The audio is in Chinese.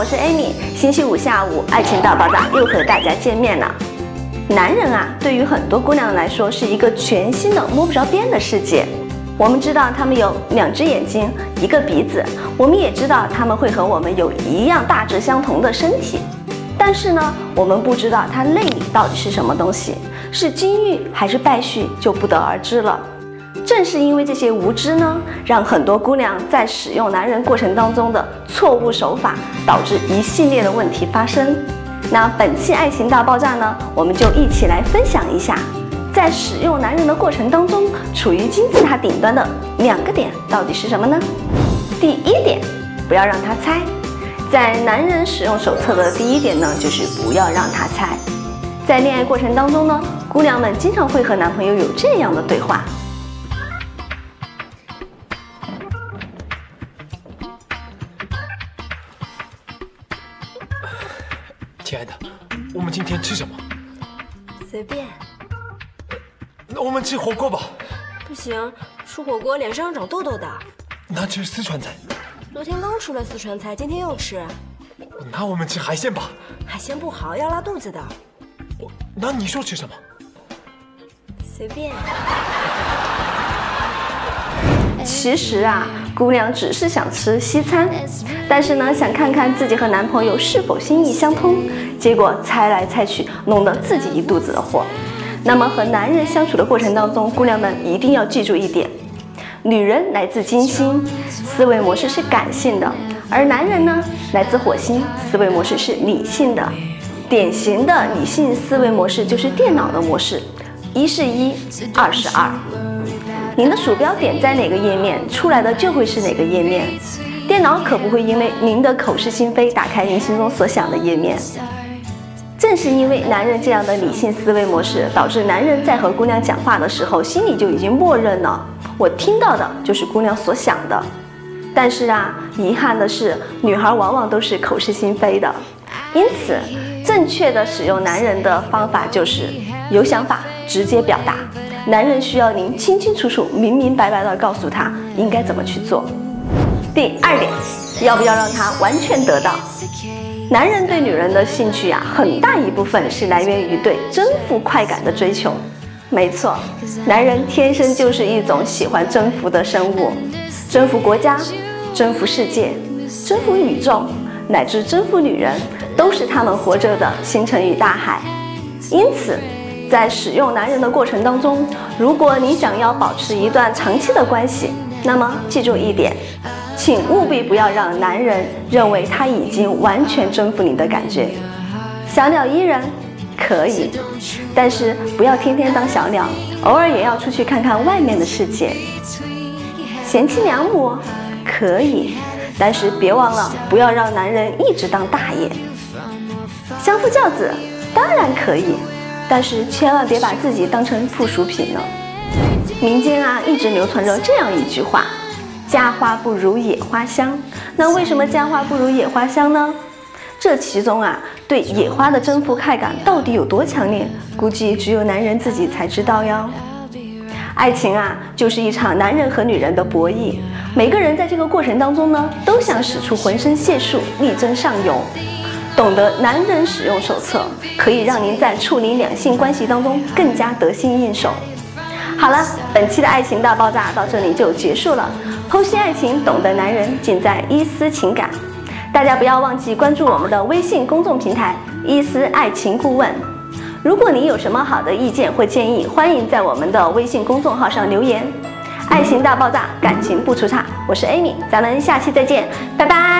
我是 Amy 星期五下午，《爱情大爆炸》又和大家见面了。男人啊，对于很多姑娘来说是一个全新的摸不着边的世界。我们知道他们有两只眼睛，一个鼻子，我们也知道他们会和我们有一样大致相同的身体。但是呢，我们不知道他内里到底是什么东西，是金玉还是败絮，就不得而知了。正是因为这些无知呢，让很多姑娘在使用男人过程当中的错误手法，导致一系列的问题发生。那本期爱情大爆炸呢，我们就一起来分享一下，在使用男人的过程当中，处于金字塔顶端的两个点到底是什么呢？第一点，不要让他猜。在男人使用手册的第一点呢，就是不要让他猜。在恋爱过程当中呢，姑娘们经常会和男朋友有这样的对话。亲爱的，我们今天吃什么？随便。那我们吃火锅吧。不行，吃火锅脸上要长痘痘的。那吃四川菜。昨天刚吃了四川菜，今天又吃。那我们吃海鲜吧。海鲜不好，要拉肚子的。那你说吃什么？随便。其实啊，姑娘只是想吃西餐，但是呢，想看看自己和男朋友是否心意相通，结果猜来猜去，弄得自己一肚子的火。那么和男人相处的过程当中，姑娘们一定要记住一点。女人来自金星，思维模式是感性的；而男人呢，来自火星，思维模式是理性的。典型的理性思维模式就是电脑的模式，一是一，二是二。您的鼠标点在哪个页面，出来的就会是哪个页面。电脑可不会因为您的口是心非，打开您心中所想的页面。正是因为男人这样的理性思维模式，导致男人在和姑娘讲话的时候，心里就已经默认了。我听到的就是姑娘所想的，但是啊，遗憾的是，女孩往往都是口是心非的。因此，正确的使用男人的方法就是有想法直接表达。男人需要您清清楚楚、明明白白的告诉他应该怎么去做。第二点，要不要让他完全得到？男人对女人的兴趣啊，很大一部分是来源于对征服快感的追求。没错，男人天生就是一种喜欢征服的生物，征服国家，征服世界，征服宇宙，乃至征服女人，都是他们活着的星辰与大海。因此，在使用男人的过程当中，如果你想要保持一段长期的关系，那么记住一点，请务必不要让男人认为他已经完全征服你的感觉。小鸟依人。可以，但是不要天天当小鸟，偶尔也要出去看看外面的世界。贤妻良母可以，但是别忘了不要让男人一直当大爷。相夫教子当然可以，但是千万别把自己当成附属品了。民间啊一直流传着这样一句话：家花不如野花香。那为什么家花不如野花香呢？这其中啊，对野花的征服快感到底有多强烈？估计只有男人自己才知道哟。爱情啊，就是一场男人和女人的博弈。每个人在这个过程当中呢，都想使出浑身解数，力争上游。懂得男人使用手册，可以让您在处理两性关系当中更加得心应手。好了，本期的爱情大爆炸到这里就结束了。剖析爱情，懂得男人，尽在伊思情感。大家不要忘记关注我们的微信公众平台“伊思爱情顾问”。如果你有什么好的意见或建议，欢迎在我们的微信公众号上留言。爱情大爆炸，感情不出差。我是 Amy，咱们下期再见，拜拜。